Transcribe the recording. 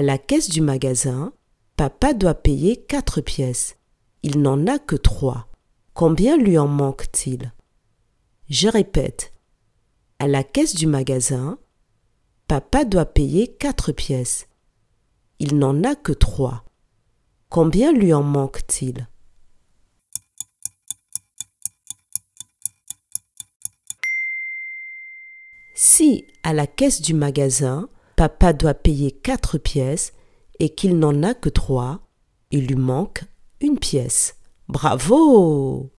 À la caisse du magasin, papa doit payer quatre pièces. Il n'en a que trois. Combien lui en manque-t-il? Je répète. À la caisse du magasin, papa doit payer quatre pièces. Il n'en a que trois. Combien lui en manque-t-il? Si, à la caisse du magasin, papa doit payer quatre pièces et qu'il n'en a que trois, il lui manque une pièce. Bravo